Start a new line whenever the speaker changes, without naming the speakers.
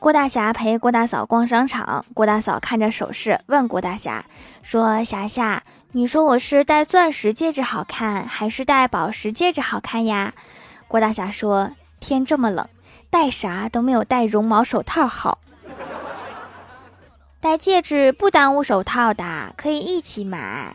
郭大侠陪郭大嫂逛商场郭大嫂看着首饰问郭大侠说霞霞你说我是戴钻石戒指好看还是戴宝石戒指好看呀？郭大侠说天这么冷戴啥都没有戴绒毛手套好。戴戒指不耽误手套的可以一起买